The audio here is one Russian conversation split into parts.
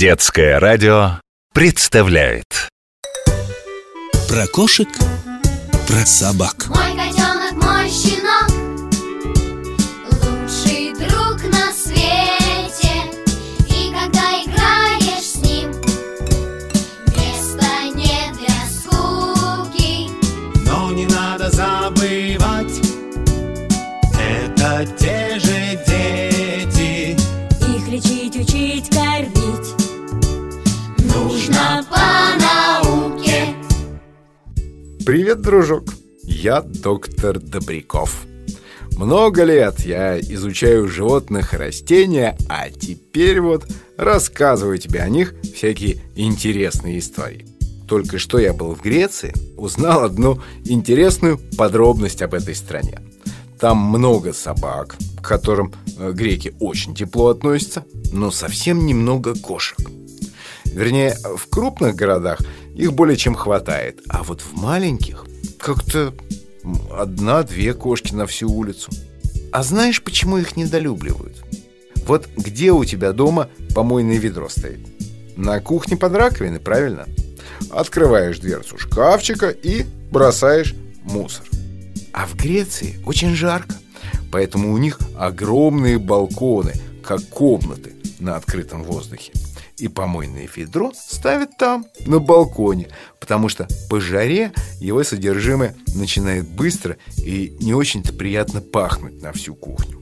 Детское радио представляет. Про кошек, про собак. Мой котенок, мой щенок Лучший друг на свете. И когда играешь с ним Места нет для скуки. Но не надо забывать Это те Привет, дружок! Я доктор Добряков. Много лет я изучаю животных и растения, а теперь вот рассказываю тебе о них всякие интересные истории. Только что я был в Греции, узнал одну интересную подробность об этой стране. Там много собак, к которым э, греки очень тепло относятся, но совсем немного кошек. Вернее, в крупных городах их более чем хватает, а вот в маленьких как-то одна-две кошки на всю улицу. А знаешь, почему их недолюбливают? Вот где у тебя дома помойное ведро стоит? На кухне под раковиной, правильно? Открываешь дверцу шкафчика и бросаешь мусор. А в Греции очень жарко, поэтому у них огромные балконы, как комнаты на открытом воздухе. И помойное ведро ставят там, на балконе, потому что по жаре его содержимое начинает быстро и не очень-то приятно пахнуть на всю кухню.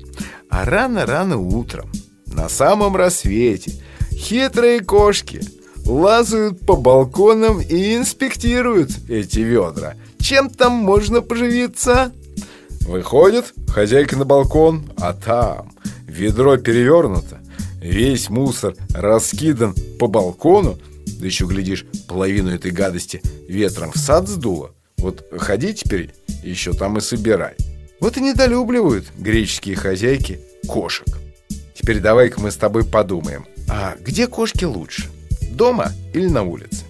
А рано-рано утром, на самом рассвете, хитрые кошки лазают по балконам и инспектируют эти ведра. Чем там можно поживиться? Выходит хозяйка на балкон, а там ведро перевернуто, весь мусор раскидан по балкону, да еще, глядишь, половину этой гадости ветром в сад сдуло. Вот ходи теперь еще там и собирай. Вот и недолюбливают греческие хозяйки кошек. Теперь давай-ка мы с тобой подумаем, а где кошки лучше? Дома или на улице?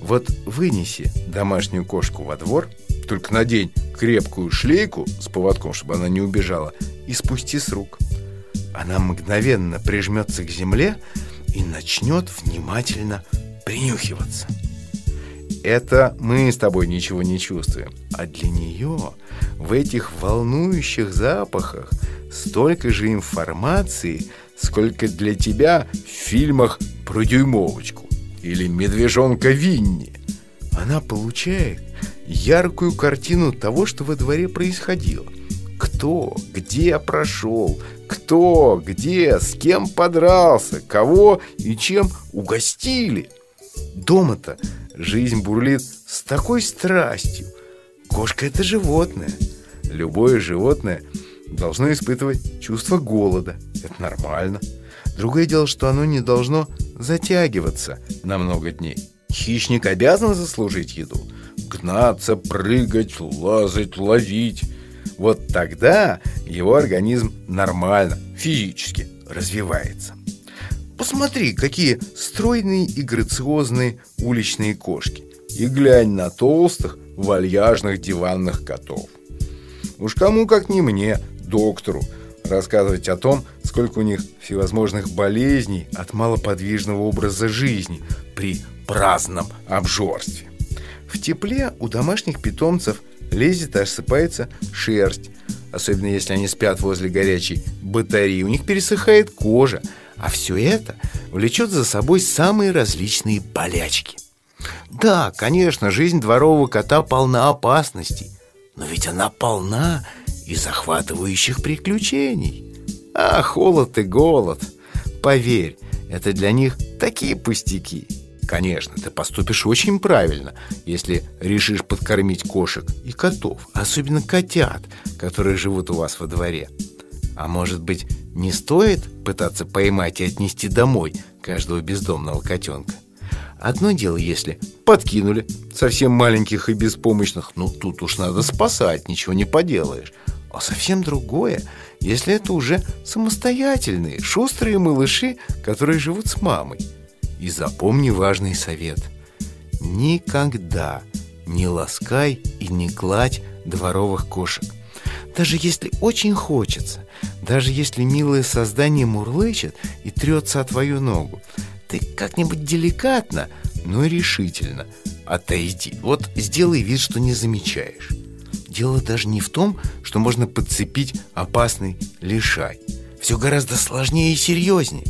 Вот вынеси домашнюю кошку во двор, только надень крепкую шлейку с поводком, чтобы она не убежала, и спусти с рук. Она мгновенно прижмется к земле и начнет внимательно принюхиваться. Это мы с тобой ничего не чувствуем, а для нее в этих волнующих запахах столько же информации, сколько для тебя в фильмах про дюймовочку или медвежонка Винни. Она получает яркую картину того, что во дворе происходило. Кто, где прошел, кто, где, с кем подрался, кого и чем угостили. Дома-то жизнь бурлит с такой страстью. Кошка — это животное. Любое животное должно испытывать чувство голода. Это нормально. Другое дело, что оно не должно затягиваться на много дней. Хищник обязан заслужить еду. Гнаться, прыгать, лазать, ловить. Вот тогда его организм нормально, физически развивается. Посмотри, какие стройные и грациозные уличные кошки. И глянь на толстых, вальяжных диванных котов. Уж кому, как не мне, доктору, рассказывать о том, сколько у них всевозможных болезней от малоподвижного образа жизни при праздном обжорстве. В тепле у домашних питомцев лезет и осыпается шерсть, особенно если они спят возле горячей батареи, у них пересыхает кожа, а все это влечет за собой самые различные болячки. Да, конечно, жизнь дворового кота полна опасностей, но ведь она полна и захватывающих приключений. А холод и голод, поверь, это для них такие пустяки. Конечно, ты поступишь очень правильно, если решишь подкормить кошек и котов, особенно котят, которые живут у вас во дворе. А может быть, не стоит пытаться поймать и отнести домой каждого бездомного котенка? Одно дело, если подкинули совсем маленьких и беспомощных, ну тут уж надо спасать, ничего не поделаешь. А совсем другое, если это уже самостоятельные, шустрые малыши, которые живут с мамой. И запомни важный совет. Никогда не ласкай и не гладь дворовых кошек. Даже если очень хочется, даже если милое создание мурлычет и трется о твою ногу, ты как-нибудь деликатно, но решительно отойди. Вот сделай вид, что не замечаешь. Дело даже не в том, что можно подцепить опасный лишай. Все гораздо сложнее и серьезнее.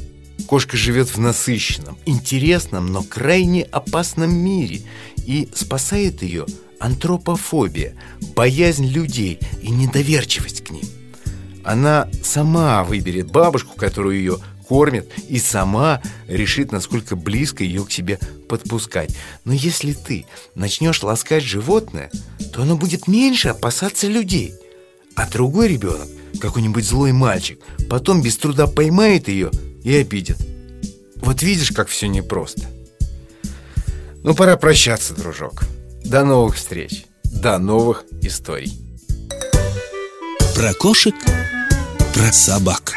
Кошка живет в насыщенном, интересном, но крайне опасном мире. И спасает ее антропофобия, боязнь людей и недоверчивость к ним. Она сама выберет бабушку, которую ее кормит, и сама решит, насколько близко ее к себе подпускать. Но если ты начнешь ласкать животное, то оно будет меньше опасаться людей. А другой ребенок, какой-нибудь злой мальчик, потом без труда поймает ее и обидит. Вот видишь, как все непросто. Ну, пора прощаться, дружок. До новых встреч. До новых историй. Про кошек, про собак.